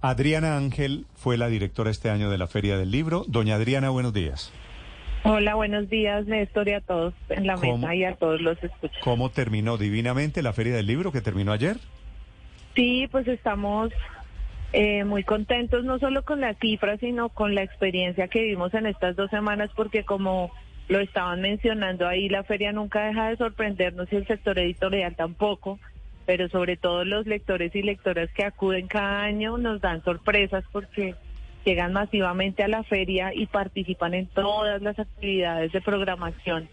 Adriana Ángel fue la directora este año de la Feria del Libro. Doña Adriana, buenos días. Hola, buenos días, Néstor, y a todos en la mesa y a todos los escuchas. ¿Cómo terminó divinamente la Feria del Libro que terminó ayer? Sí, pues estamos eh, muy contentos, no solo con las cifras, sino con la experiencia que vimos en estas dos semanas, porque como lo estaban mencionando ahí, la feria nunca deja de sorprendernos y el sector editorial tampoco pero sobre todo los lectores y lectoras que acuden cada año nos dan sorpresas porque llegan masivamente a la feria y participan en todas las actividades de programación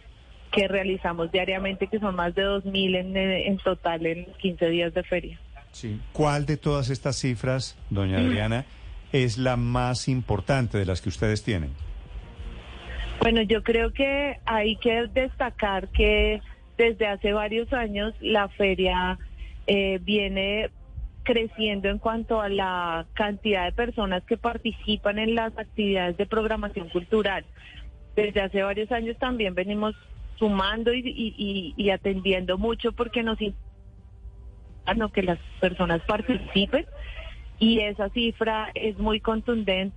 que realizamos diariamente, que son más de 2.000 en, en total en 15 días de feria. Sí. ¿Cuál de todas estas cifras, doña Adriana, es la más importante de las que ustedes tienen? Bueno, yo creo que hay que destacar que desde hace varios años la feria eh, viene creciendo en cuanto a la cantidad de personas que participan en las actividades de programación cultural. Desde hace varios años también venimos sumando y, atendiendo mucho porque nos no, que las personas participen y esa cifra es muy contundente.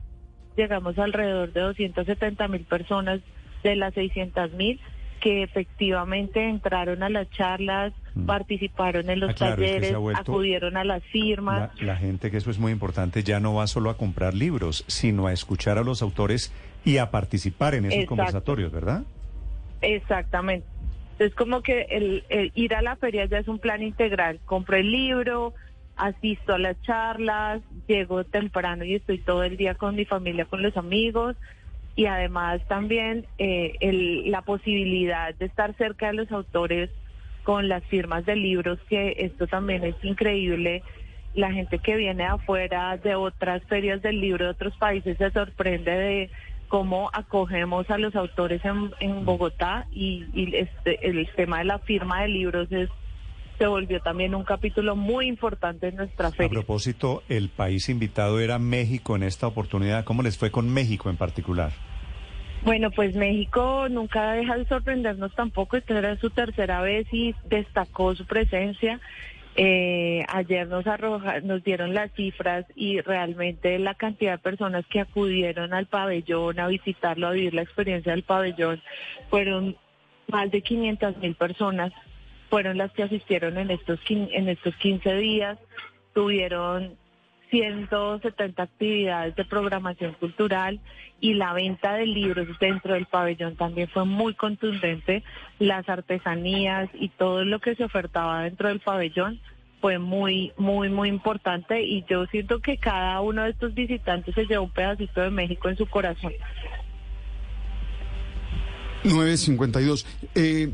Llegamos alrededor de 270 mil personas de las 600 mil que efectivamente entraron a las charlas, mm. participaron en los ah, talleres, acudieron a las firmas. La, gente, que eso es muy importante, ya no va solo a comprar libros, sino a escuchar a los autores y a participar en esos conversatorios, ¿verdad? Exactamente. Es como que el, ir a la feria ya es un plan integral. Compro el libro, asisto a las charlas, llego temprano y estoy todo el día con mi familia, con los amigos, y además también eh, la posibilidad de estar cerca de los autores con las firmas de libros, que esto también es increíble. La gente que viene afuera de otras ferias del libro de otros países se sorprende de cómo acogemos a los autores en, Bogotá y, este, el tema de la firma de libros es se volvió también un capítulo muy importante en nuestra feria. A propósito, el país invitado era México en esta oportunidad. ¿Cómo les fue con México en particular? Bueno, pues México nunca deja de sorprendernos tampoco. Esta era su tercera vez y destacó su presencia. Eh, ayer nos arroja, nos dieron las cifras y realmente la cantidad de personas que acudieron al pabellón a visitarlo, a vivir la experiencia del pabellón, fueron más de 500 mil personas fueron las que asistieron en estos, en estos 15 días. Tuvieron 170 actividades de programación cultural y la venta de libros dentro del pabellón también fue muy contundente. Las artesanías y todo lo que se ofertaba dentro del pabellón fue muy, muy, muy importante y yo siento que cada uno de estos visitantes se llevó un pedacito de México en su corazón. 952. Eh,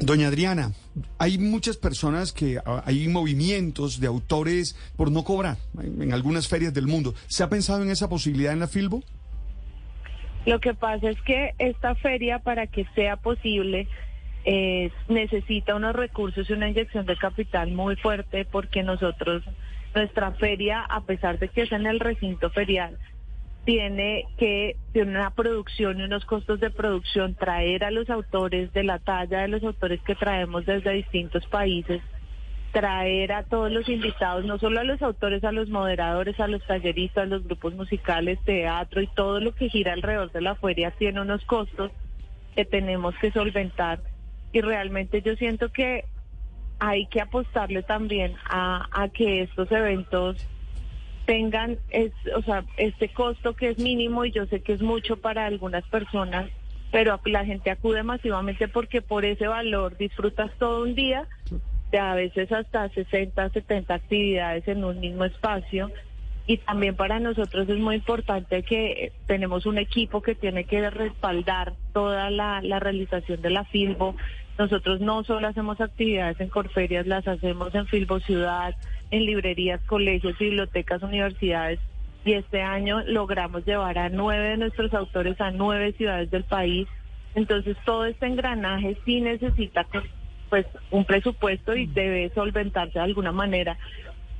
Doña Adriana, hay muchas personas que ah, hay movimientos de autores por no cobrar en algunas ferias del mundo. ¿Se ha pensado en esa posibilidad en la Filbo? Lo que pasa es que esta feria, para que sea posible, eh, necesita unos recursos y una inyección de capital muy fuerte porque nosotros, nuestra feria, a pesar de que es en el recinto ferial, tiene que tener una producción y unos costos de producción, traer a los autores de la talla de los autores que traemos desde distintos países, traer a todos los invitados, no solo a los autores, a los moderadores, a los talleristas, a los grupos musicales, teatro y todo lo que gira alrededor de la feria tiene unos costos que tenemos que solventar. Y realmente yo siento que hay que apostarle también a que estos eventos tengan es, o sea, este costo que es mínimo y yo sé que es mucho para algunas personas, pero la gente acude masivamente porque por ese valor disfrutas todo un día, de a veces hasta 60, 70 actividades en un mismo espacio. Y también para nosotros es muy importante que tenemos un equipo que tiene que respaldar toda la, la realización de la Filbo. Nosotros no solo hacemos actividades en Corferias, las hacemos en Filbo Ciudad, en librerías, colegios, bibliotecas, universidades. Y este año logramos llevar a nueve de nuestros autores a nueve ciudades del país. Entonces todo este engranaje sí necesita pues un presupuesto y debe solventarse de alguna manera.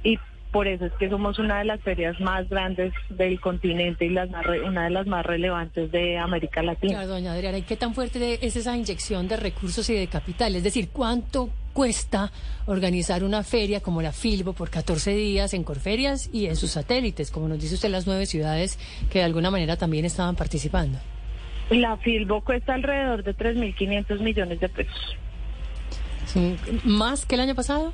Y por eso es que somos una de las ferias más grandes del continente y las una de las más relevantes de América Latina. Claro, doña Adriana, ¿y qué tan fuerte es esa inyección de recursos y de capital? Es decir, ¿cuánto cuesta organizar una feria como la Filbo por 14 días en Corferias y en sus satélites, como nos dice usted, las nueve ciudades que de alguna manera también estaban participando. La Filbo cuesta alrededor de 3.500 millones de pesos. ¿Más que el año pasado?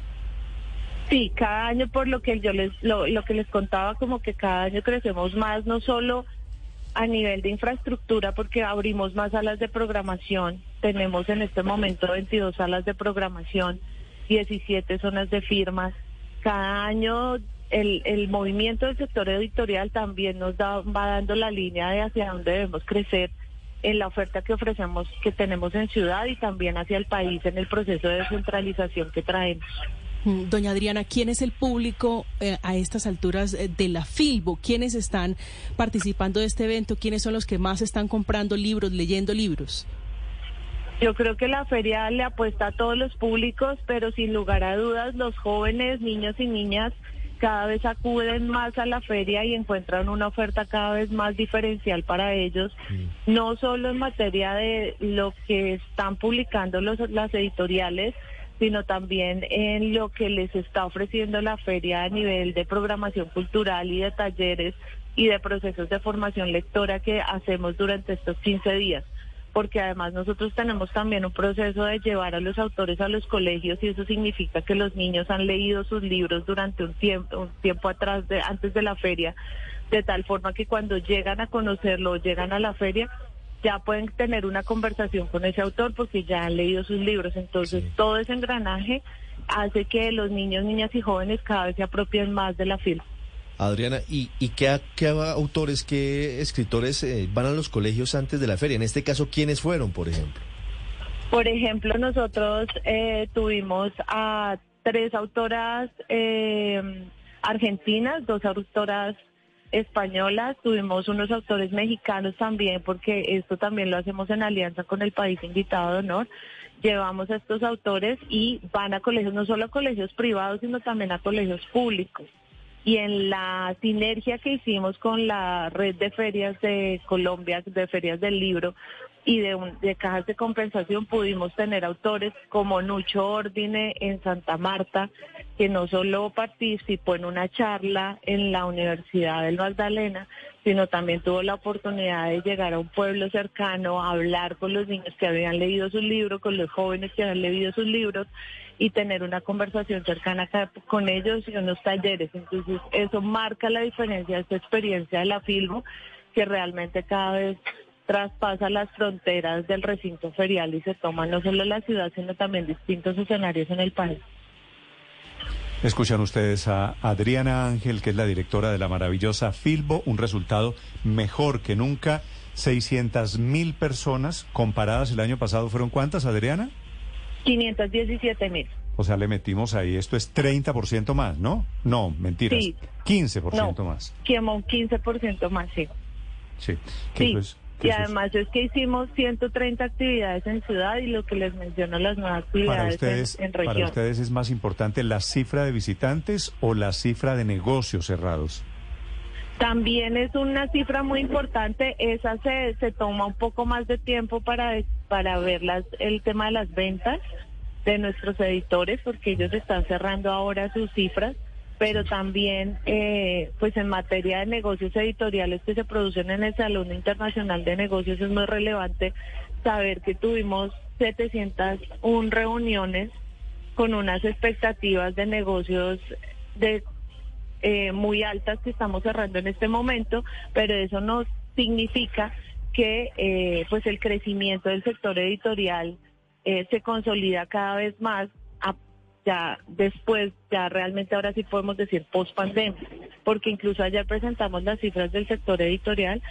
Sí, cada año por lo que yo les lo, lo que les contaba como que cada año crecemos más no solo a nivel de infraestructura porque abrimos más salas de programación. Tenemos en este momento 22 salas de programación, 17 zonas de firmas. Cada año el, el movimiento del sector editorial también nos da, va dando la línea de hacia dónde debemos crecer en la oferta que ofrecemos, que tenemos en ciudad y también hacia el país en el proceso de descentralización que traemos. Mm, doña Adriana, ¿quién es el público eh, a estas alturas eh, de la Filbo? ¿Quiénes están participando de este evento? ¿Quiénes son los que más están comprando libros, leyendo libros? Yo creo que la feria le apuesta a todos los públicos, pero sin lugar a dudas los jóvenes, niños y niñas cada vez acuden más a la feria y encuentran una oferta cada vez más diferencial para ellos, no solo en materia de lo que están publicando los, las editoriales, sino también en lo que les está ofreciendo la feria a nivel de programación cultural y de talleres y de procesos de formación lectora que hacemos durante estos 15 días porque además nosotros tenemos también un proceso de llevar a los autores a los colegios y eso significa que los niños han leído sus libros durante un tiempo, un tiempo atrás de antes de la feria, de tal forma que cuando llegan a conocerlo, llegan a la feria, ya pueden tener una conversación con ese autor porque ya han leído sus libros. Entonces, todo ese engranaje hace que los niños, niñas y jóvenes cada vez se apropien más de la fila. Adriana, ¿y, y qué, autores, qué escritores eh, van a los colegios antes de la feria? En este caso, ¿quiénes fueron, por ejemplo? Por ejemplo, nosotros eh, tuvimos a tres autoras eh, argentinas, dos autoras españolas, tuvimos unos autores mexicanos también, porque esto también lo hacemos en alianza con el país invitado de honor. Llevamos a estos autores y van a colegios, no solo a colegios privados, sino también a colegios públicos y en la sinergia que hicimos con la red de ferias de Colombia, de ferias del libro y de, cajas de compensación pudimos tener autores como Nucho Ordine en Santa Marta, que no solo participó en una charla en la Universidad del Magdalena, sino también tuvo la oportunidad de llegar a un pueblo cercano, a hablar con los niños que habían leído sus libros, con los jóvenes que habían leído sus libros y tener una conversación cercana con ellos y unos talleres. Entonces, eso marca la diferencia de esta experiencia de la Filmo, que realmente cada vez traspasa las fronteras del recinto ferial y se toma no solo la ciudad, sino también distintos escenarios en el país. Escuchan ustedes a Adriana Ángel, que es la directora de la maravillosa Filbo, un resultado mejor que nunca. 600 mil personas comparadas el año pasado, ¿fueron cuántas, Adriana? 517 mil. O sea, le metimos ahí, esto es 30% más, ¿no? No, mentiras. Sí. 15% más. Como un 15% más, sí. Sí. sí. Y además es que hicimos 130 actividades en ciudad y lo que les menciono, las nuevas actividades en, región. ¿Para ustedes es más importante la cifra de visitantes o la cifra de negocios cerrados? También es una cifra muy importante, esa se, se toma un poco más de tiempo para, para ver las, el tema de las ventas de nuestros editores, porque ellos están cerrando ahora sus cifras, pero también eh, pues en materia de negocios editoriales que se producen en el Salón Internacional de Negocios es muy relevante saber que tuvimos 701 reuniones con unas expectativas de negocios de eh, muy altas que estamos cerrando en este momento, pero eso no significa que eh, pues el crecimiento del sector editorial eh, se consolida cada vez más ya después, ya realmente ahora sí podemos decir post pandemia, porque incluso ayer presentamos las cifras del sector editorial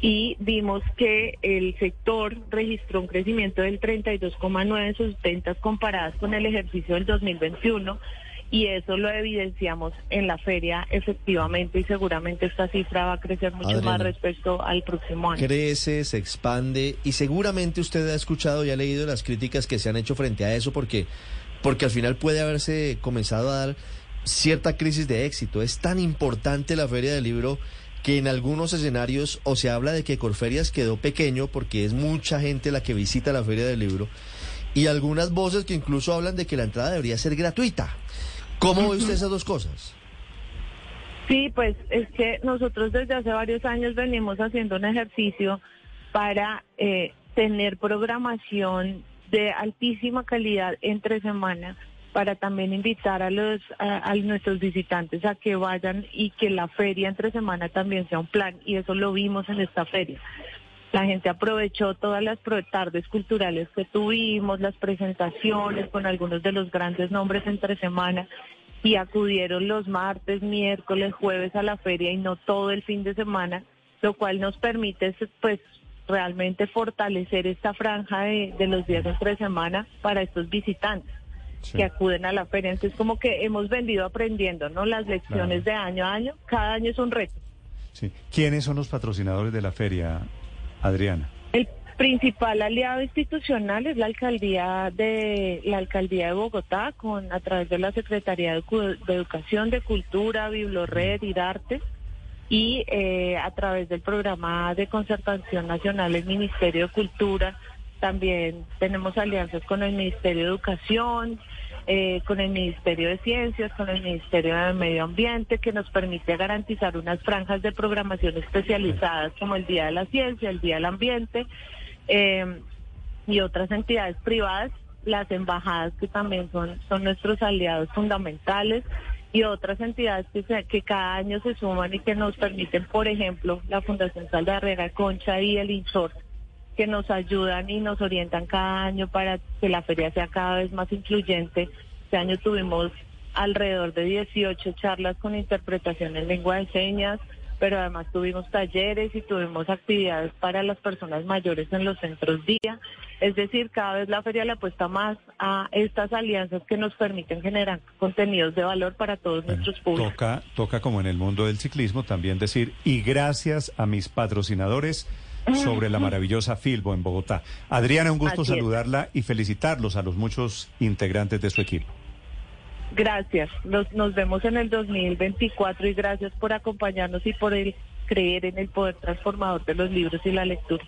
y vimos que el sector registró un crecimiento del 32,9 en sus ventas comparadas con el ejercicio del 2021 y eso lo evidenciamos en la feria efectivamente y seguramente esta cifra va a crecer mucho más respecto al próximo año. Crece, se expande y seguramente usted ha escuchado y ha leído las críticas que se han hecho frente a eso porque, porque al final puede haberse comenzado a dar cierta crisis de éxito. Es tan importante la feria del libro que en algunos escenarios o se habla de que Corferias quedó pequeño porque es mucha gente la que visita la feria del libro y algunas voces que incluso hablan de que la entrada debería ser gratuita. ¿Cómo ve usted esas dos cosas? Sí, pues es que nosotros desde hace varios años venimos haciendo un ejercicio para eh, tener programación de altísima calidad entre semanas para también invitar a los a, nuestros visitantes a que vayan y que la feria entre semana también sea un plan y eso lo vimos en esta feria. La gente aprovechó todas las tardes culturales que tuvimos, las presentaciones con algunos de los grandes nombres entre semana y acudieron los martes, miércoles, jueves a la feria y no todo el fin de semana, lo cual nos permite pues realmente fortalecer esta franja de, los días entre semana para estos visitantes que acuden a la feria. Entonces como que hemos venido aprendiendo, ¿no? Las lecciones de año a año, cada año es un reto. Sí. ¿Quiénes son los patrocinadores de la feria, Adriana? El principal aliado institucional es la alcaldía de la alcaldía de Bogotá con a través de la Secretaría de, Educación, de Cultura, Biblored y Arte y eh, a través del programa de concertación nacional el Ministerio de Cultura también tenemos alianzas con el Ministerio de Educación, eh, con el Ministerio de Ciencias, con el Ministerio de Medio Ambiente, que nos permite garantizar unas franjas de programación especializadas como el Día de la Ciencia, el Día del Ambiente eh, y otras entidades privadas, las embajadas que también son, son nuestros aliados fundamentales y otras entidades que, que cada año se suman y que nos permiten, por ejemplo, la Fundación Saldarrega Concha y el INSOR, que nos ayudan y nos orientan cada año para que la feria sea cada vez más incluyente. Este año tuvimos alrededor de 18 charlas con interpretación en lengua de señas, pero además tuvimos talleres y tuvimos actividades para las personas mayores en los centros día. Es decir, cada vez la feria le apuesta más a estas alianzas que nos permiten generar contenidos de valor para todos nuestros públicos. Toca, toca como en el mundo del ciclismo también decir, y gracias a mis patrocinadores sobre la maravillosa Filbo en Bogotá. Adriana, un gusto saludarla y felicitarlos a los muchos integrantes de su equipo. Gracias. Nos, nos vemos en el 2024 y gracias por acompañarnos y por el creer en el poder transformador de los libros y la lectura.